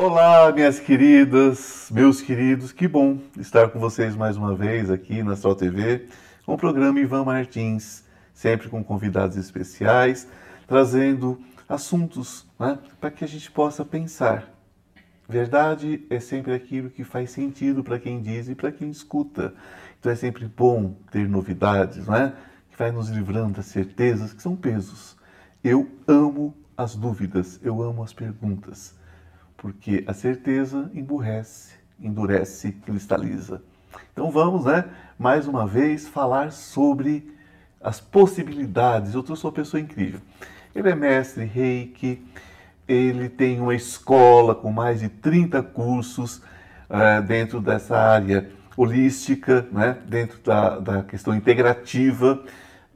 Olá, minhas queridas, meus queridos, que bom estar com vocês mais uma vez aqui na Astral TV com o programa Ivan Martins, sempre com convidados especiais, trazendo assuntos né, para que a gente possa pensar. Verdade é sempre aquilo que faz sentido para quem diz e para quem escuta. Então é sempre bom ter novidades, não é? Que vai nos livrando das certezas que são pesos. Eu amo as dúvidas, eu amo as perguntas porque a certeza emburrece, endurece, cristaliza. Então vamos, né, mais uma vez falar sobre as possibilidades. Eu sou uma pessoa incrível. Ele é mestre reiki, ele tem uma escola com mais de 30 cursos uh, dentro dessa área holística, né, dentro da, da questão integrativa,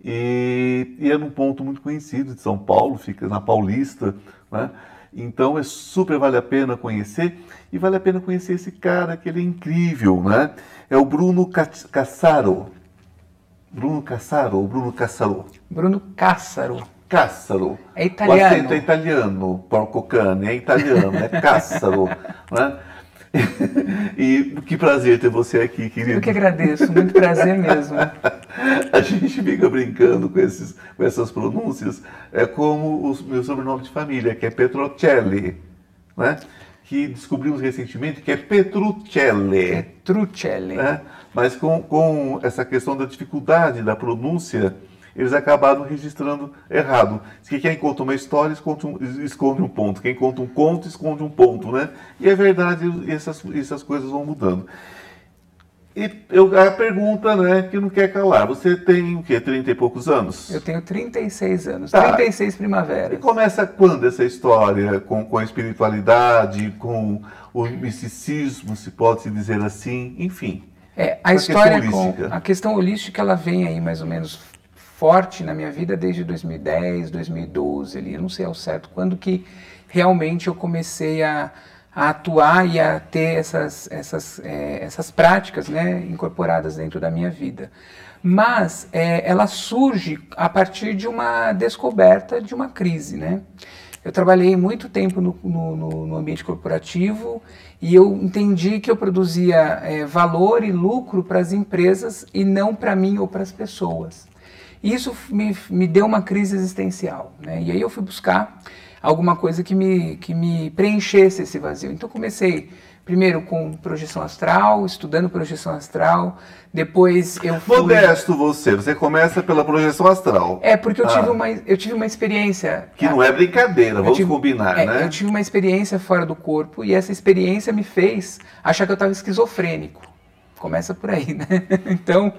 e, e, é num ponto muito conhecido de São Paulo, fica na Paulista, né, então é super vale a pena conhecer e vale a pena conhecer esse cara que ele é incrível, né? É o Bruno Cassaro. Bruno Cassaro ou Bruno Cassaro? Bruno Cassaro. Cassaro. É italiano. O acento é italiano, porco cane, é italiano, é Cassaro, né? e que prazer ter você aqui, querido. Eu que agradeço, muito prazer mesmo. A gente fica brincando com, esses, com essas pronúncias, é como o meu sobrenome de família, que é Petrocelli, né? que descobrimos recentemente que é Petruccelli. Petruccelli. Né? Mas com, com essa questão da dificuldade da pronúncia, eles acabaram registrando errado. Se quem conta uma história esconde um, esconde um ponto, quem conta um conto esconde um ponto, né? E é verdade, essas, essas coisas vão mudando. E eu, a pergunta, né, que não quer calar, você tem o quê, 30 e poucos anos? Eu tenho 36 anos, tá. 36 primaveras. E começa quando essa história com, com a espiritualidade, com o misticismo, se pode se dizer assim, enfim? É, a, a história com a questão holística, ela vem aí mais ou menos forte na minha vida desde 2010, 2012, ali, eu não sei ao certo quando que realmente eu comecei a, a atuar e a ter essas, essas, é, essas práticas né, incorporadas dentro da minha vida. Mas é, ela surge a partir de uma descoberta de uma crise. Né? Eu trabalhei muito tempo no, no, no ambiente corporativo e eu entendi que eu produzia é, valor e lucro para as empresas e não para mim ou para as pessoas. Isso me, me deu uma crise existencial. Né? E aí eu fui buscar alguma coisa que me, que me preenchesse esse vazio. Então comecei primeiro com projeção astral, estudando projeção astral, depois eu fui... Modesto você, você começa pela projeção astral. É, porque eu, ah. tive, uma, eu tive uma experiência... Que não é brincadeira, vamos tive, combinar, é, né? Eu tive uma experiência fora do corpo e essa experiência me fez achar que eu estava esquizofrênico. Começa por aí, né? Então,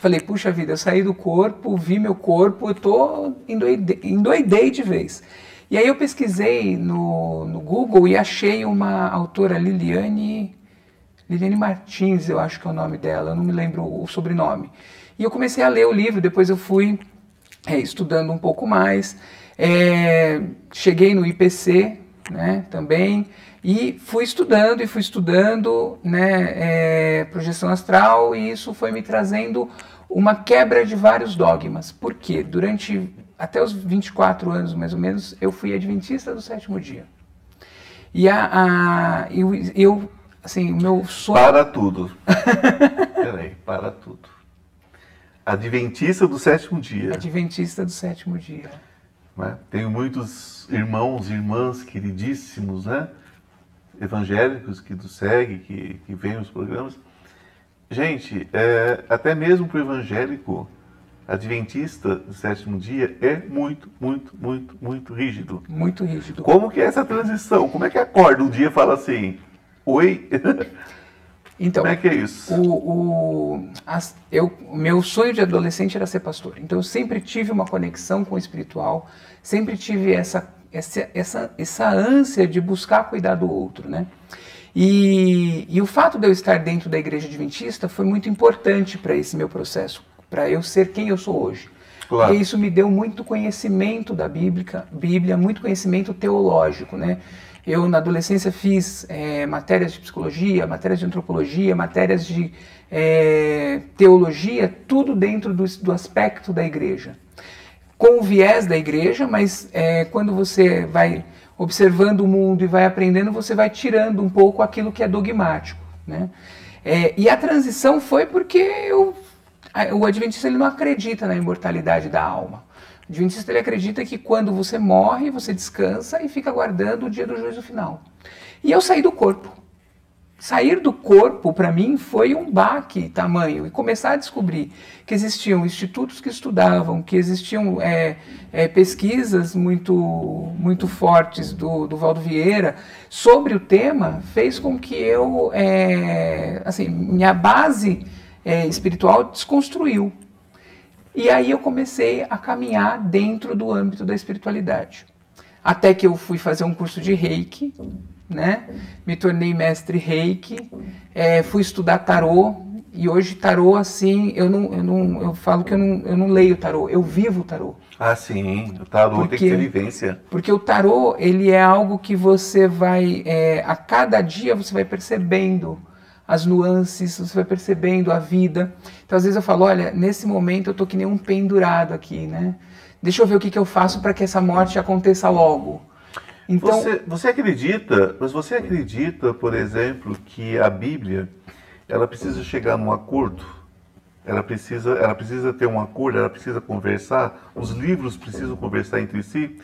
falei, puxa vida, eu saí do corpo, vi meu corpo, eu tô endoidei, endoidei de vez. E aí eu pesquisei no, no Google e achei uma autora, Liliane, Liliane Martins, eu acho que é o nome dela, eu não me lembro o sobrenome. E eu comecei a ler o livro, depois eu fui é, estudando um pouco mais. É, cheguei no IPC né, também, e fui estudando e fui estudando né, é, projeção astral e isso foi me trazendo uma quebra de vários dogmas. Por quê? Durante até os 24 anos, mais ou menos, eu fui adventista do sétimo dia. E a, a eu, eu, assim, o meu sonho... Para tudo. Peraí, para tudo. Adventista do sétimo dia. Adventista do sétimo dia. Né? Tenho muitos irmãos e irmãs queridíssimos, né? Evangélicos que nos seguem, que, que veem os programas. Gente, é, até mesmo para o evangélico adventista do sétimo dia é muito, muito, muito, muito rígido. Muito rígido. Como que é essa transição? Como é que acorda um dia e fala assim, oi? Então, Como é que é isso? O, o, as, eu, meu sonho de adolescente era ser pastor. Então eu sempre tive uma conexão com o espiritual, sempre tive essa essa, essa, essa ânsia de buscar cuidar do outro, né? E, e o fato de eu estar dentro da igreja adventista foi muito importante para esse meu processo, para eu ser quem eu sou hoje. Claro. E isso me deu muito conhecimento da Bíblia, Bíblia muito conhecimento teológico, né? Eu, na adolescência, fiz é, matérias de psicologia, matérias de antropologia, matérias de é, teologia, tudo dentro do, do aspecto da igreja com o viés da igreja, mas é, quando você vai observando o mundo e vai aprendendo, você vai tirando um pouco aquilo que é dogmático. Né? É, e a transição foi porque eu, o Adventista ele não acredita na imortalidade da alma. O Adventista ele acredita que quando você morre, você descansa e fica aguardando o dia do juízo final. E eu saí do corpo sair do corpo para mim foi um baque tamanho e começar a descobrir que existiam institutos que estudavam, que existiam é, é, pesquisas muito muito fortes do, do Valdo Vieira sobre o tema fez com que eu é, assim minha base é, espiritual desconstruiu. E aí eu comecei a caminhar dentro do âmbito da espiritualidade. Até que eu fui fazer um curso de Reiki né? Me tornei mestre reiki, é, fui estudar tarô e hoje tarô assim, eu não, eu não, eu falo que eu não, eu não leio tarô, eu vivo tarô. Ah, sim, o tarô porque, tem que ter vivência. Porque o tarô ele é algo que você vai, é, a cada dia você vai percebendo as nuances, você vai percebendo a vida. Então às vezes eu falo, olha, nesse momento eu tô que nem um pendurado aqui, né? Deixa eu ver o que, que eu faço para que essa morte aconteça logo. Então, você, você acredita, mas você acredita, por exemplo, que a Bíblia ela precisa chegar num acordo? Ela precisa, ela precisa ter um acordo, ela precisa conversar, os livros precisam conversar entre si,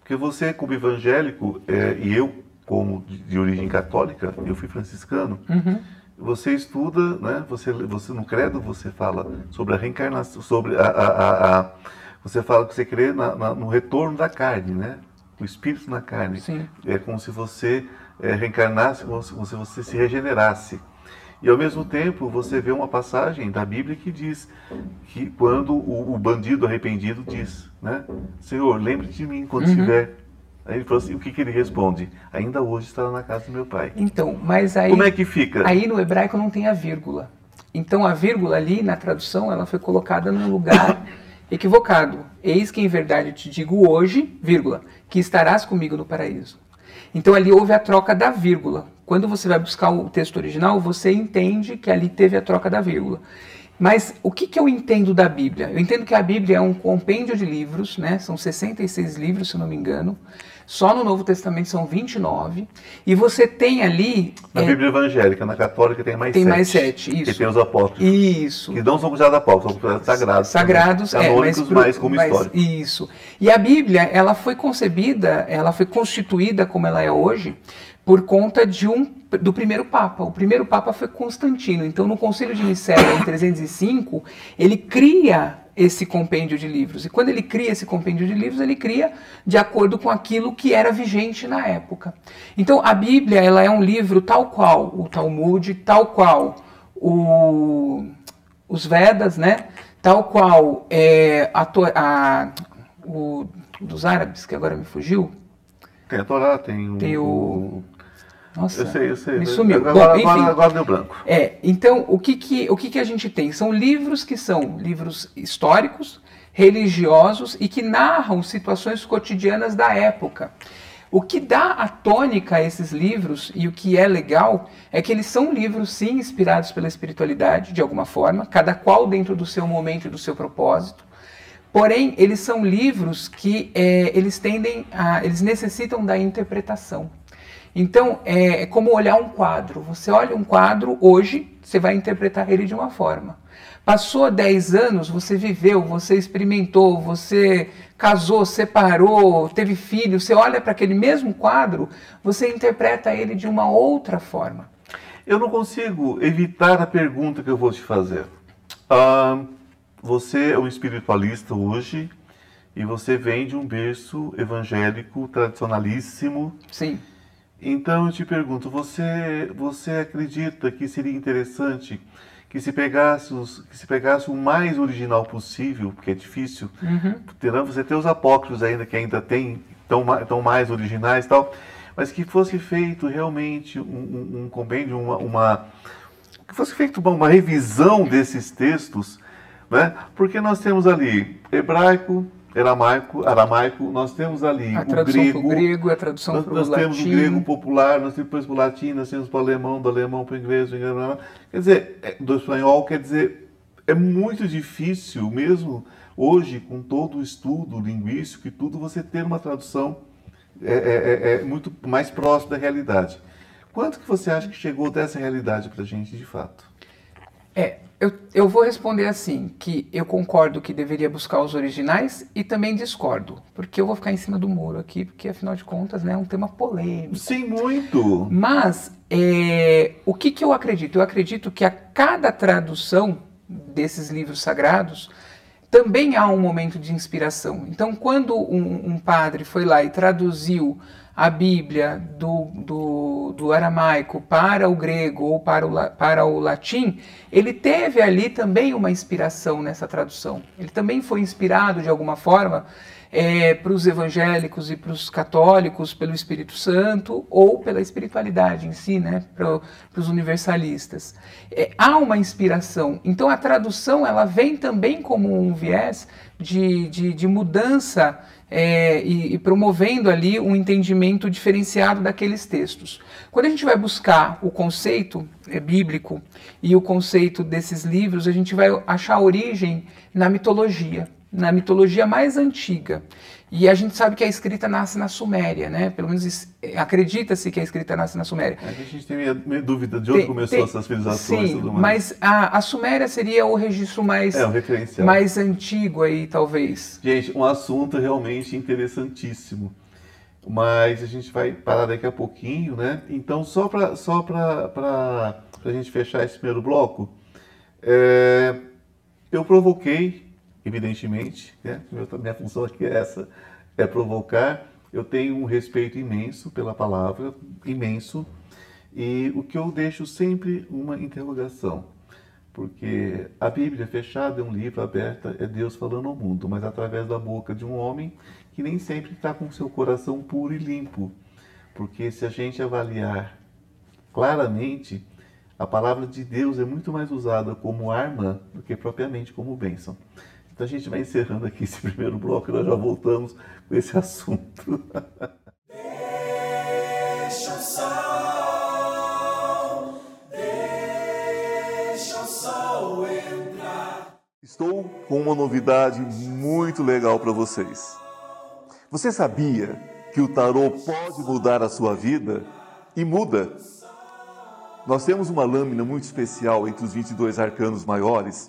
porque você, como evangélico, é, e eu, como de, de, origem católica, eu fui franciscano, uhum. você estuda, né, você, você no credo você fala sobre a reencarnação, sobre a, a, a, a você fala que você crê na, na, no retorno da carne, né? O espírito na carne. Sim. É como se você é, reencarnasse, como se, como se você se regenerasse. E ao mesmo tempo você vê uma passagem da Bíblia que diz que quando o, o bandido arrependido diz, né, Senhor, lembre de mim quando uhum. estiver. Aí ele falou assim, o que, que ele responde? Ainda hoje estará na casa do meu pai. Então, mas aí... Como é que fica? Aí no hebraico não tem a vírgula. Então a vírgula ali na tradução ela foi colocada num lugar equivocado. Eis que em verdade te digo hoje, vírgula, que estarás comigo no paraíso. Então ali houve a troca da vírgula. Quando você vai buscar o texto original, você entende que ali teve a troca da vírgula. Mas o que, que eu entendo da Bíblia? Eu entendo que a Bíblia é um compêndio de livros, né? são 66 livros, se não me engano, só no Novo Testamento são 29. E você tem ali. Na é, Bíblia evangélica, na católica tem mais tem sete. Tem mais sete, isso. E tem os apóstolos. Isso. Que não são considerados apóstolos, são sagrados. Sagrados, também. é. Mas, mais como história. Isso. E a Bíblia, ela foi concebida, ela foi constituída como ela é hoje, por conta de um do primeiro papa. O primeiro papa foi Constantino. Então, no Concílio de Nicéia, em 305, ele cria esse compêndio de livros. E quando ele cria esse compêndio de livros, ele cria de acordo com aquilo que era vigente na época. Então, a Bíblia ela é um livro tal qual o Talmud, tal qual o, os Vedas, né? tal qual é, a, a, o dos árabes, que agora me fugiu. Tem a Torá, tem o, tem o nossa, eu sei, eu sei. Me sumiu. Agora, Bom, enfim, agora, agora deu branco. É, então, o que que, o que que a gente tem? São livros que são livros históricos, religiosos e que narram situações cotidianas da época. O que dá a tônica a esses livros e o que é legal é que eles são livros, sim, inspirados pela espiritualidade, de alguma forma, cada qual dentro do seu momento e do seu propósito. Porém, eles são livros que é, eles tendem a, eles necessitam da interpretação. Então, é, é como olhar um quadro. Você olha um quadro hoje, você vai interpretar ele de uma forma. Passou 10 anos, você viveu, você experimentou, você casou, separou, teve filho, você olha para aquele mesmo quadro, você interpreta ele de uma outra forma. Eu não consigo evitar a pergunta que eu vou te fazer. Ah, você é um espiritualista hoje e você vem de um berço evangélico tradicionalíssimo. Sim. Então eu te pergunto, você, você acredita que seria interessante que se pegasse, os, que se pegasse o mais original possível, porque é difícil, uhum. terão, você tem os apócrifos ainda que ainda tem, tão, tão mais originais e tal, mas que fosse feito realmente um, um, um compêndio, uma, uma, que fosse feito uma, uma revisão desses textos, né? porque nós temos ali hebraico, aramaico, aramaico, nós temos ali a o grego, grego, a tradução nós, nós temos o grego popular, nós temos depois o latim, nós temos o alemão, do alemão para o inglês, do inglês, quer dizer, é, do espanhol, quer dizer, é muito difícil mesmo hoje com todo o estudo linguístico e tudo você ter uma tradução é, é, é, é muito mais próximo da realidade. Quanto que você acha que chegou dessa realidade para a gente de fato? É, eu, eu vou responder assim, que eu concordo que deveria buscar os originais e também discordo, porque eu vou ficar em cima do muro aqui, porque afinal de contas né, é um tema polêmico. Sim, muito! Mas é, o que, que eu acredito? Eu acredito que a cada tradução desses livros sagrados também há um momento de inspiração. Então, quando um, um padre foi lá e traduziu a Bíblia do, do, do, aramaico para o grego ou para o, para o latim, ele teve ali também uma inspiração nessa tradução. Ele também foi inspirado de alguma forma é, para os evangélicos e para os católicos pelo Espírito Santo ou pela espiritualidade em si, né, para os universalistas. É, há uma inspiração. Então a tradução ela vem também como um viés de, de, de mudança é, e, e, promovendo ali um entendimento diferenciado daqueles textos. Quando a gente vai buscar o conceito é, bíblico e o conceito desses livros, a gente vai achar origem na mitologia, na mitologia mais antiga. E a gente sabe que a escrita nasce na Suméria, né? Pelo menos acredita-se que a escrita nasce na Suméria. A gente tem meio dúvida de onde tem, começou tem, essas civilizações sim, mas a, a Suméria seria o registro mais, é, mais antigo aí, talvez. Gente, um assunto realmente interessantíssimo. Mas a gente vai parar daqui a pouquinho, né? Então, só para só para a gente fechar esse primeiro bloco, é, eu provoquei evidentemente, né? minha função aqui é essa, é provocar. Eu tenho um respeito imenso pela palavra, imenso, e o que eu deixo sempre uma interrogação, porque a Bíblia fechada é um livro aberto, é Deus falando ao mundo, mas através da boca de um homem que nem sempre está com seu coração puro e limpo, porque se a gente avaliar claramente, a palavra de Deus é muito mais usada como arma do que propriamente como bênção. Então a gente vai encerrando aqui esse primeiro bloco e nós já voltamos com esse assunto. Deixa o sol, deixa o sol entrar. Estou com uma novidade muito legal para vocês. Você sabia que o tarô pode mudar a sua vida? E muda. Nós temos uma lâmina muito especial entre os 22 arcanos maiores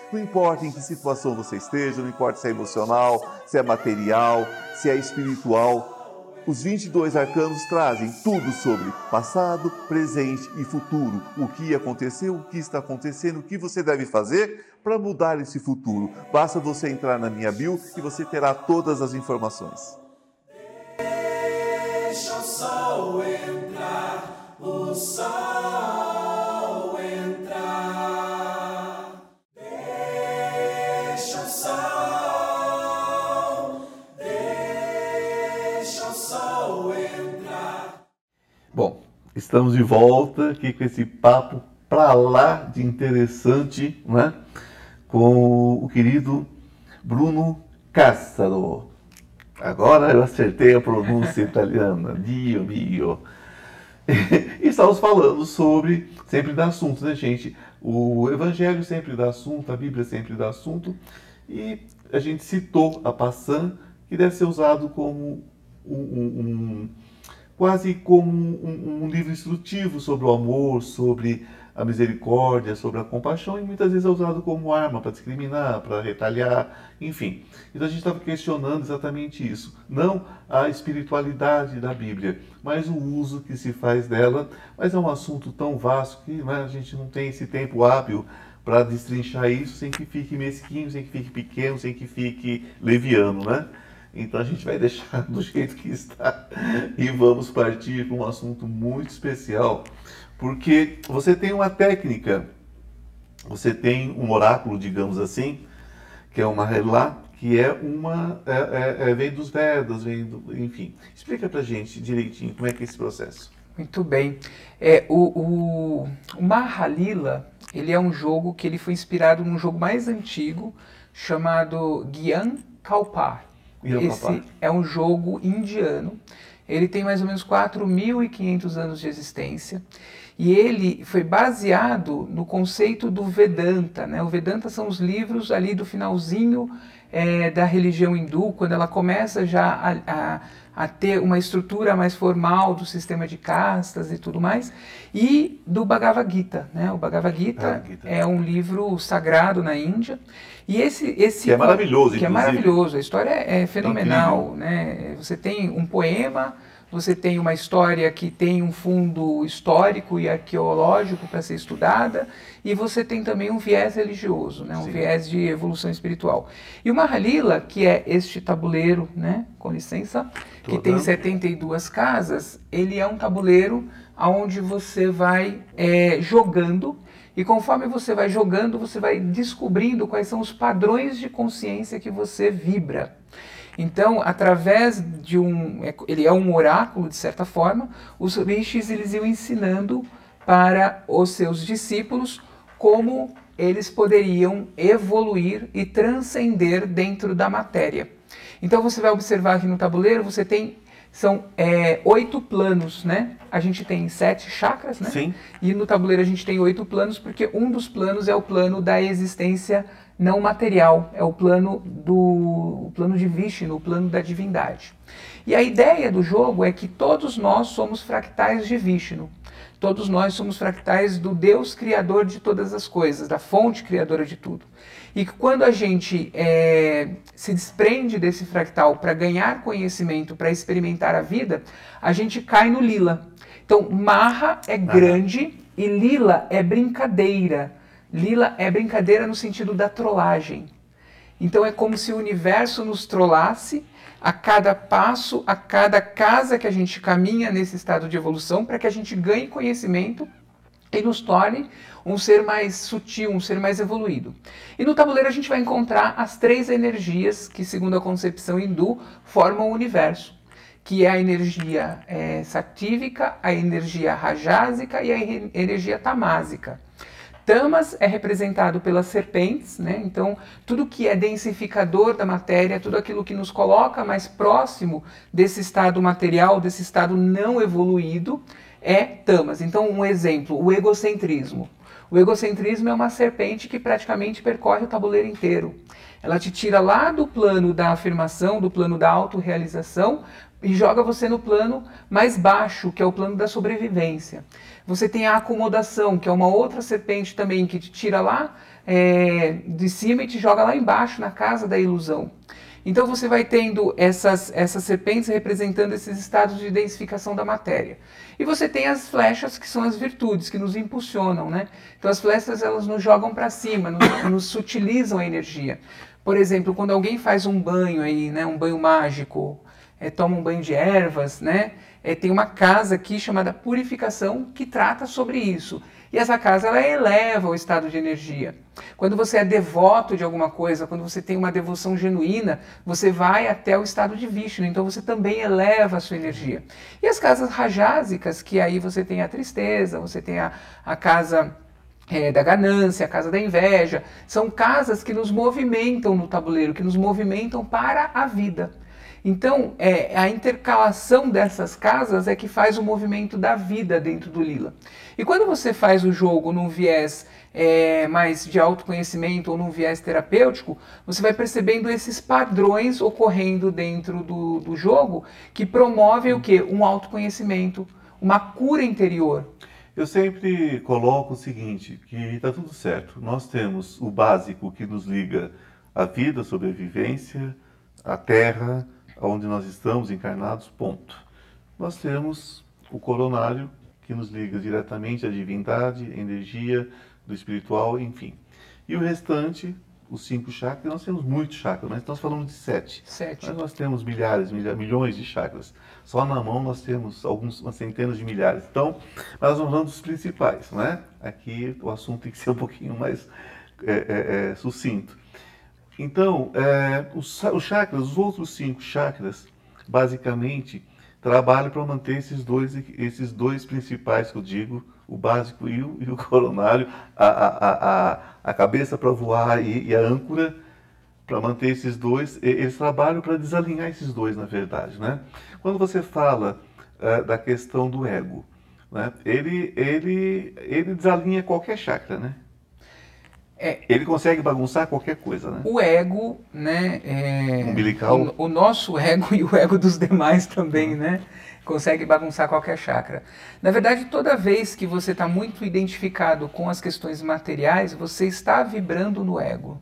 Não importa em que situação você esteja, não importa se é emocional, se é material, se é espiritual, os 22 arcanos trazem tudo sobre passado, presente e futuro. O que aconteceu, o que está acontecendo, o que você deve fazer para mudar esse futuro. Basta você entrar na minha bio e você terá todas as informações. Deixa o sol entrar, o sol. Estamos de volta aqui com esse papo para lá de interessante, né? Com o querido Bruno Cassaro. Agora eu acertei a pronúncia italiana, Dio mio. E estamos falando sobre, sempre dá assunto, né, gente? O Evangelho sempre dá assunto, a Bíblia sempre dá assunto. E a gente citou a Passan, que deve ser usado como um, um, quase como um, um, livro instrutivo sobre o amor, sobre a misericórdia, sobre a compaixão, e muitas vezes é usado como arma para discriminar, para retalhar, enfim. Então a gente estava questionando exatamente isso. Não a espiritualidade da Bíblia, mas o uso que se faz dela. Mas é um assunto tão vasto que né, a gente não tem esse tempo hábil para destrinchar isso sem que fique mesquinho, sem que fique pequeno, sem que fique leviano, né? Então a gente vai deixar do jeito que está e vamos partir para um assunto muito especial, porque você tem uma técnica, você tem um oráculo, digamos assim, que é uma relá, que é uma é, é, é, vem dos Vedas, vem do, enfim. Explica pra gente direitinho como é que é esse processo. Muito bem. É, o, o, o Mahalila, ele é um jogo que ele foi inspirado num jogo mais antigo chamado Gyan Kalpar. Esse é um jogo indiano. Ele tem mais ou menos 4.500 anos de existência. E ele foi baseado no conceito do Vedanta. Né? O Vedanta são os livros ali do finalzinho é, da religião hindu, quando ela começa já a, a, a, ter uma estrutura mais formal do sistema de castas e tudo mais, e do Bhagavad Gita. Né? O Bhagavad Gita, Gita. é um livro sagrado na Índia. E esse, esse que é maravilhoso, que é maravilhoso. A história é, é fenomenal, é né? Você tem um poema você tem uma história que tem um fundo histórico e arqueológico para ser estudada, e você tem também um viés religioso, né? um Sim. viés de evolução espiritual. E o Mahalila, que é este tabuleiro, né? com licença, que tem 72 casas, ele é um tabuleiro onde você vai é, jogando, e conforme você vai jogando, você vai descobrindo quais são os padrões de consciência que você vibra. Então, através de um, é, ele é um oráculo de certa forma, os rishis eles iam ensinando para os seus discípulos como eles poderiam evoluir e transcender dentro da matéria. Então você vai observar aqui no tabuleiro, você tem são é, oito planos, né? A gente tem sete chakras, né? Sim. E no tabuleiro a gente tem oito planos, porque um dos planos é o plano da existência não material, é o plano do o plano de Vishnu, o plano da divindade. E a ideia do jogo é que todos nós somos fractais de Vishnu. Todos nós somos fractais do Deus criador de todas as coisas, da fonte criadora de tudo. E que quando a gente é, se desprende desse fractal para ganhar conhecimento, para experimentar a vida, a gente cai no lila. Então, marra é grande e lila é brincadeira Lila é brincadeira no sentido da trollagem. Então é como se o universo nos trollasse a cada passo, a cada casa que a gente caminha nesse estado de evolução, para que a gente ganhe conhecimento e nos torne um ser mais sutil, um ser mais evoluído. E no tabuleiro a gente vai encontrar as três energias que, segundo a concepção hindu, formam o universo, que é a energia é, satívica, a energia rajásica e a energia tamásica. Tamas é representado pelas serpentes, né? então tudo que é densificador da matéria, tudo aquilo que nos coloca mais próximo desse estado material, desse estado não evoluído, é tamas. Então, um exemplo, o egocentrismo. O egocentrismo é uma serpente que praticamente percorre o tabuleiro inteiro. Ela te tira lá do plano da afirmação, do plano da autorrealização, e joga você no plano mais baixo, que é o plano da sobrevivência. Você tem a acomodação, que é uma outra serpente também que te tira lá é, de cima e te joga lá embaixo, na casa da ilusão. Então você vai tendo essas, essas serpentes representando esses estados de densificação da matéria. E você tem as flechas, que são as virtudes, que nos impulsionam, né? Então as flechas elas nos jogam para cima, nos, nos sutilizam a energia. Por exemplo, quando alguém faz um banho aí, né, um banho mágico, é, toma um banho de ervas, né? É, tem uma casa aqui chamada Purificação que trata sobre isso. E essa casa ela eleva o estado de energia. Quando você é devoto de alguma coisa, quando você tem uma devoção genuína, você vai até o estado de Vishnu, então você também eleva a sua energia. E as casas rajásicas, que aí você tem a tristeza, você tem a, a casa é, da ganância, a casa da inveja, são casas que nos movimentam no tabuleiro, que nos movimentam para a vida. Então, é, a intercalação dessas casas é que faz o movimento da vida dentro do Lila. E quando você faz o jogo num viés é, mais de autoconhecimento ou num viés terapêutico, você vai percebendo esses padrões ocorrendo dentro do, do jogo que promovem o quê? Um autoconhecimento, uma cura interior. Eu sempre coloco o seguinte, que está tudo certo. Nós temos o básico que nos liga à vida, à sobrevivência, à terra, onde nós estamos encarnados, ponto. Nós temos o coronário, que nos liga diretamente à divindade, energia do espiritual, enfim. E o restante, os cinco chakras, nós temos muitos chakras, mas nós falamos de sete. Sete. Mas nós temos milhares, milhões de chakras. Só na mão nós temos alguns, umas centenas de milhares. Então, nós vamos falando dos principais, né? Aqui o assunto tem que ser um pouquinho mais é, é, é, sucinto. Então, é, os, os chakras, os outros cinco chakras, basicamente, trabalham para manter esses dois, esses dois principais que eu digo, o básico e o, e o coronário, a, a, a, a cabeça para voar e, e a âncora para manter esses dois, eles trabalham para desalinhar esses dois, na verdade, né? Quando você fala uh, da questão do ego, né? ele, ele, ele desalinha qualquer chakra, né? É, ele consegue bagunçar qualquer coisa, né? O ego, né? É, Umbilical. O, o, nosso ego e o ego dos demais também, uhum. né? Consegue bagunçar qualquer chakra. Na verdade, toda vez que você está muito identificado com as questões materiais, você está vibrando no ego.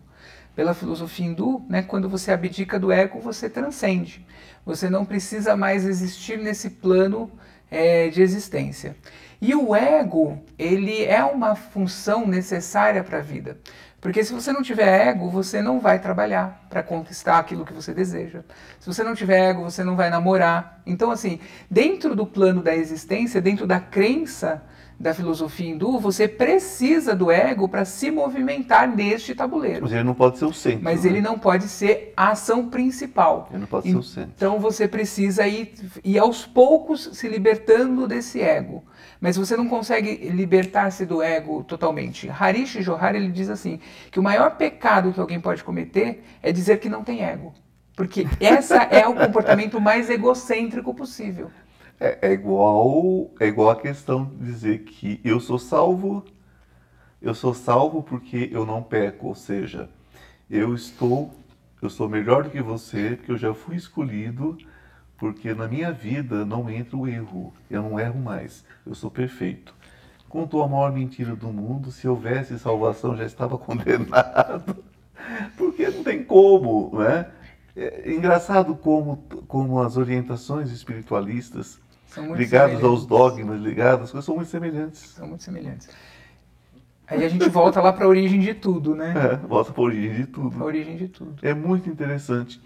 Pela filosofia hindu, né, quando você abdica do ego, você transcende. Você não precisa mais existir nesse plano é, de existência. E o ego, ele é uma função necessária para a vida. Porque se você não tiver ego, você não vai trabalhar para conquistar aquilo que você deseja. Se você não tiver ego, você não vai namorar. Então, assim, dentro do plano da existência, dentro da crença da filosofia hindu, você precisa do ego para se movimentar neste tabuleiro. Mas ele não pode ser o centro. Mas né? ele não pode ser a ação principal. Ele não pode ser o centro. Então você precisa ir, ir aos poucos se libertando desse ego. Mas você não consegue libertar-se do ego totalmente. Harish Johar ele diz assim que o maior pecado que alguém pode cometer é dizer que não tem ego. Porque essa é o comportamento mais egocêntrico possível. É, é, igual é igual a questão de dizer que eu sou salvo, eu sou salvo porque eu não peco, ou seja, eu estou, eu sou melhor do que você, porque eu já fui escolhido, porque na minha vida não entra o erro, eu não erro mais, eu sou perfeito. Contou a maior mentira do mundo, se houvesse salvação já estava condenado, porque não tem como, né? É engraçado como, como as orientações espiritualistas ligados aos dogmas, ligados, as coisas são muito semelhantes. São muito semelhantes. Aí a gente volta lá para a origem de tudo, né? É, volta para a origem de tudo. A origem de tudo. É muito interessante.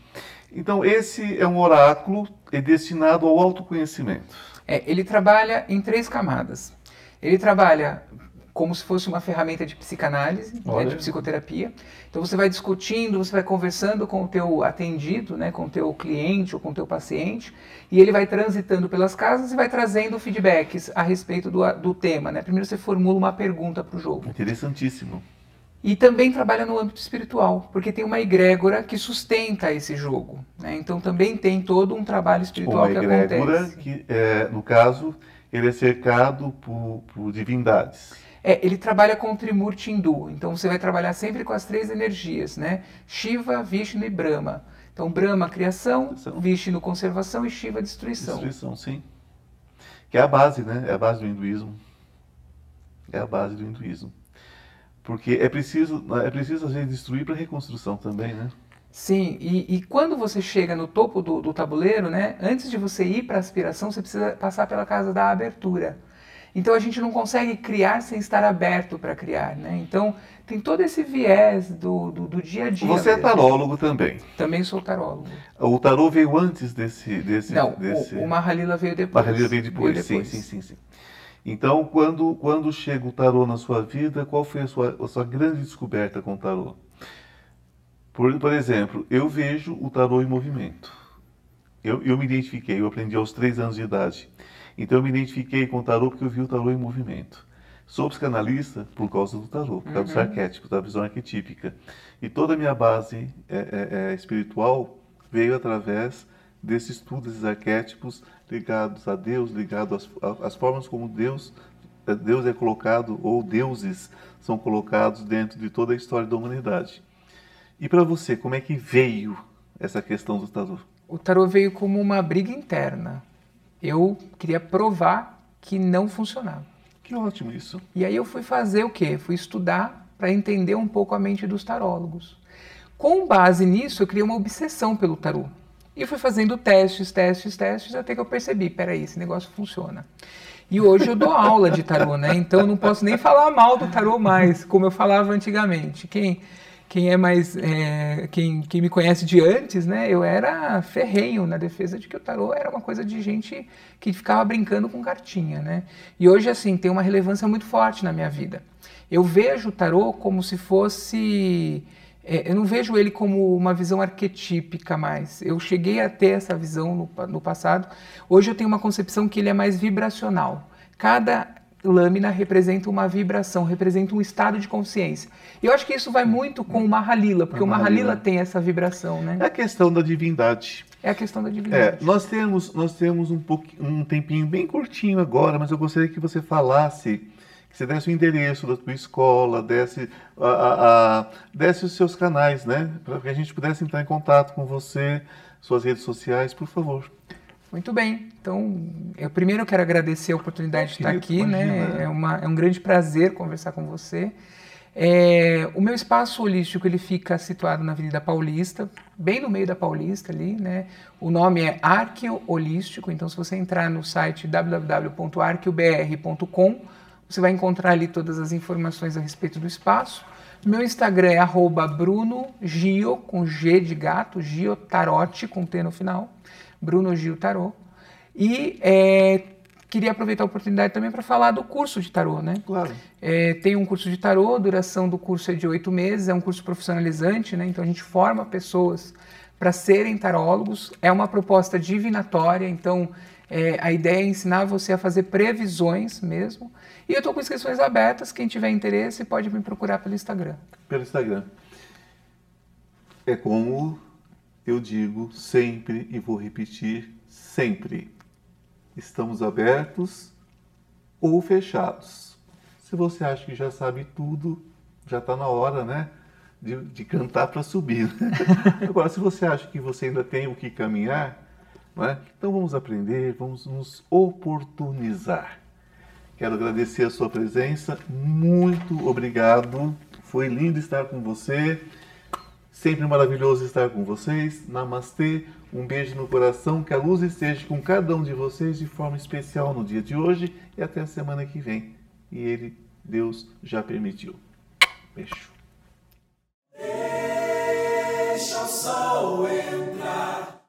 Então, esse é um oráculo é destinado ao autoconhecimento. É, ele trabalha em três camadas. Ele trabalha como se fosse uma ferramenta de psicanálise, né, de psicoterapia. Então você vai discutindo, você vai conversando com o teu atendido, né, com o teu cliente ou com o teu paciente, e ele vai transitando pelas casas e vai trazendo feedbacks a respeito do, do tema. Né? Primeiro você formula uma pergunta para o jogo. Interessantíssimo. E também trabalha no âmbito espiritual, porque tem uma egrégora que sustenta esse jogo. Né? Então também tem todo um trabalho espiritual uma que acontece. que, é, no caso, ele é cercado por, por divindades. É, ele trabalha com o Trimurti hindu, então você vai trabalhar sempre com as três energias, né? Shiva, Vishnu e Brahma. Então Brahma, criação, Vishnu, conservação e Shiva, destruição. Destruição, sim. Que é a base, né? É a base do hinduísmo. É a base do hinduísmo. Porque é preciso, é preciso às vezes destruir para reconstrução também, né? Sim, e, e, quando você chega no topo do, do tabuleiro, né, antes de você ir para a aspiração, você precisa passar pela casa da abertura. Então a gente não consegue criar sem estar aberto para criar, né? Então tem todo esse viés do, do, do dia a dia. Você é mesmo. é tarólogo também? Também sou tarólogo. O tarô veio antes desse... desse não, desse... O, o Mahalila veio depois. Mahalila veio depois, veio depois. Sim, sim, sim, sim. Então, quando, quando chega o tarô na sua vida, qual foi a sua, a sua grande descoberta com o tarô? Por, por exemplo, eu vejo o tarô em movimento. Eu, eu me identifiquei, eu aprendi aos três anos de idade. Então eu me identifiquei com o tarô porque eu vi o tarô em movimento. Sou psicanalista por causa do tarô, por causa uhum. dos arquétipos, da visão arquetípica. E toda a minha base é, é, é espiritual veio através desse estudo desses arquétipos ligados a Deus, ligados às, às formas como Deus, é, Deus é colocado, ou deuses são colocados dentro de toda a história da humanidade. E para você, como é que veio essa questão do tarô? O tarô veio como uma briga interna eu queria provar que não funcionava. Que ótimo isso. E aí eu fui fazer o quê? Fui estudar para entender um pouco a mente dos tarólogos. Com base nisso, eu criei uma obsessão pelo tarô. E fui fazendo testes, testes, testes, até que eu percebi, peraí, esse negócio funciona. E hoje eu dou aula de tarô, né? Então eu não posso nem falar mal do tarô mais, como eu falava antigamente. Quem quem é mais é, quem, quem me conhece de antes, né? Eu era ferrenho na defesa de que o tarô era uma coisa de gente que ficava brincando com cartinha, né? E hoje assim tem uma relevância muito forte na minha vida. Eu vejo o tarô como se fosse é, eu não vejo ele como uma visão arquetípica mais. Eu cheguei a ter essa visão no, no passado. Hoje eu tenho uma concepção que ele é mais vibracional. Cada lâmina representa uma vibração, representa um estado de consciência. E eu acho que isso vai muito com o Mahalila, porque o Mahalila tem essa vibração, né? É a questão da divindade. É a questão da divindade. É, nós temos, nós temos um, um tempinho bem curtinho agora, mas eu gostaria que você falasse, que você desse o endereço da tua escola, desse, a, a, a, desse os seus canais, né? Para que a gente pudesse entrar em contato com você, suas redes sociais, por favor. Muito bem. Então, eu primeiro quero agradecer a oportunidade de estar aqui, né? imagina. né? É, uma, é um grande prazer conversar com você. É, o meu espaço holístico ele fica situado na Avenida Paulista, bem no meio da Paulista ali, né? O nome é Arqueo Holístico, então se você entrar no site www.arqueobr.com, você vai encontrar ali todas as informações a respeito do espaço. Meu Instagram é @bruno_gio com G de gato, Gio Tarote com T no final. Bruno Gil Tarô. E é, queria aproveitar a oportunidade também para falar do curso de tarô, né? Claro. É, tem um curso de tarô, a duração do curso é de oito meses, é um curso profissionalizante, né? Então a gente forma pessoas para serem tarólogos. É uma proposta divinatória, então é, a ideia é ensinar você a fazer previsões mesmo. E eu estou com inscrições abertas. Quem tiver interesse pode me procurar pelo Instagram. Pelo Instagram. É como eu digo sempre e vou repetir sempre: estamos abertos ou fechados. Se você acha que já sabe tudo, já está na hora, né? De, de cantar para subir. Agora, se você acha que você ainda tem o que caminhar, né? então vamos aprender, vamos nos oportunizar. Quero agradecer a sua presença, muito obrigado. Foi lindo estar com você. Sempre maravilhoso estar com vocês. Namastê, um beijo no coração, que a luz esteja com cada um de vocês de forma especial no dia de hoje e até a semana que vem. E ele, Deus, já permitiu. Beijo. Deixa o sol entrar.